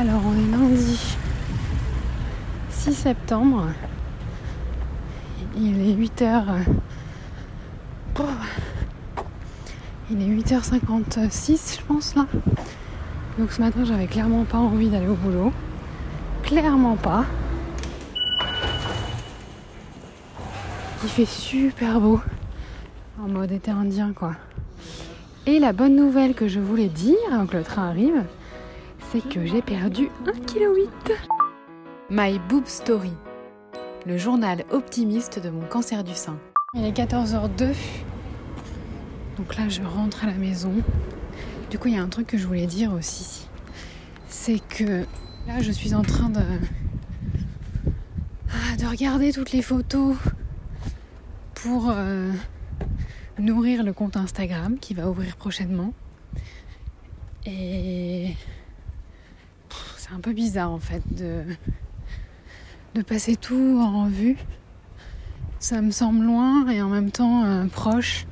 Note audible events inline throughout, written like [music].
Alors on est lundi 6 septembre. Il est 8h. Il est 8h56 je pense là. Donc ce matin j'avais clairement pas envie d'aller au boulot. Clairement pas. Il fait super beau. En mode été indien quoi. Et la bonne nouvelle que je voulais dire que le train arrive, c'est que j'ai perdu 1,8 kg. My Boob Story, le journal optimiste de mon cancer du sein. Il est 14h02. Donc là, je rentre à la maison. Du coup, il y a un truc que je voulais dire aussi. C'est que là, je suis en train de, ah, de regarder toutes les photos pour euh, nourrir le compte Instagram qui va ouvrir prochainement. Et c'est un peu bizarre en fait de, de passer tout en revue. Ça me semble loin et en même temps euh, proche.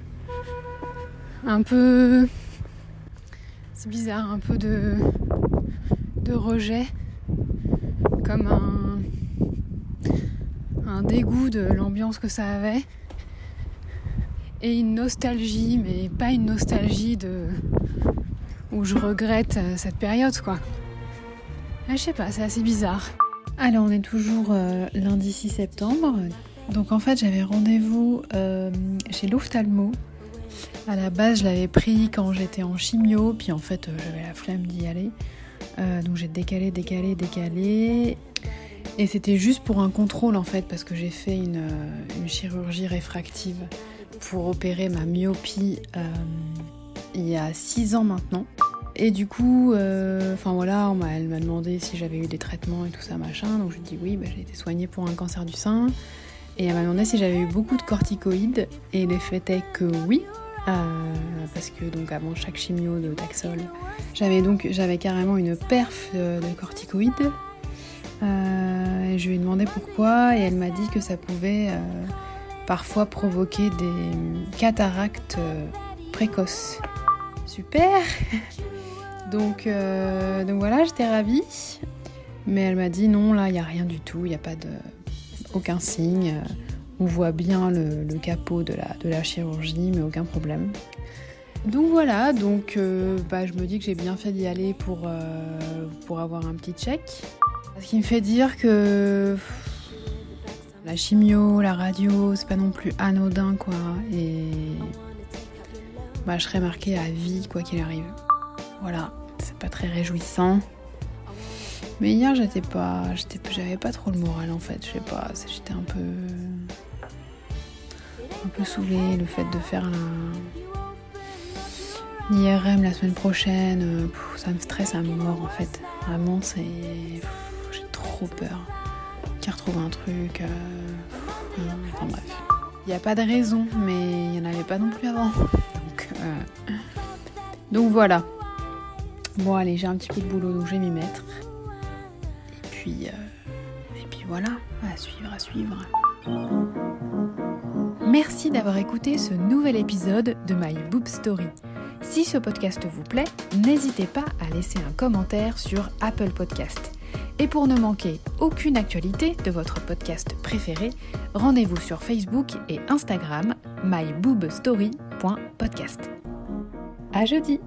Un peu. C'est bizarre, un peu de, de rejet. Comme un, un dégoût de l'ambiance que ça avait. Et une nostalgie, mais pas une nostalgie de où je regrette euh, cette période quoi. Ah, je sais pas, c'est assez bizarre. Alors on est toujours euh, lundi 6 septembre. Donc en fait j'avais rendez-vous euh, chez l'ophtalmo. À la base je l'avais pris quand j'étais en chimio, puis en fait j'avais la flemme d'y aller. donc j'ai décalé, décalé, décalé. Et c'était juste pour un contrôle en fait, parce que j'ai fait une, une, chirurgie réfractive pour opérer ma myopie il y a 6 ans maintenant. Et du coup, euh, enfin voilà, elle m'a demandé si j'avais eu des traitements et tout ça, machin. Donc je lui ai dit oui, bah, j'ai été soignée pour un cancer du sein. Et elle m'a demandé si j'avais eu beaucoup de corticoïdes. Et les faits est que oui. Euh, parce que donc avant chaque chimio de Taxol, j'avais donc j'avais carrément une perf de corticoïdes. Euh, je lui ai demandé pourquoi et elle m'a dit que ça pouvait parfois provoquer des cataractes précoces. Super [laughs] donc, euh, donc voilà, j'étais ravie. Mais elle m'a dit non, là, il n'y a rien du tout, il n'y a pas de. aucun signe. On voit bien le, capot de la, chirurgie, mais aucun problème. Donc voilà, donc euh, bah, je me dis que j'ai bien fait d'y aller pour, euh, pour avoir un petit check. Ce qui me fait dire que la chimio, la radio, c'est pas non plus anodin quoi. Et bah, je serai marquée à vie quoi qu'il arrive. Voilà, c'est pas très réjouissant. Mais hier, j'étais pas, j'avais pas trop le moral en fait. Je sais pas, j'étais un peu, un peu saoulée. Le fait de faire l'IRM la semaine prochaine, euh, ça me stresse à mort en fait. Vraiment, c'est, j'ai trop peur qu'il retrouve un truc. Euh, enfin bref. Il n'y a pas de raison, mais il n'y en avait pas non plus avant. [laughs] Euh, donc voilà. Bon allez, j'ai un petit peu de boulot donc je vais m'y mettre. Et puis, euh, et puis voilà, à suivre, à suivre. Merci d'avoir écouté ce nouvel épisode de My Boob Story. Si ce podcast vous plaît, n'hésitez pas à laisser un commentaire sur Apple Podcast. Et pour ne manquer aucune actualité de votre podcast préféré, rendez-vous sur Facebook et Instagram myboobstory.podcast. À jeudi!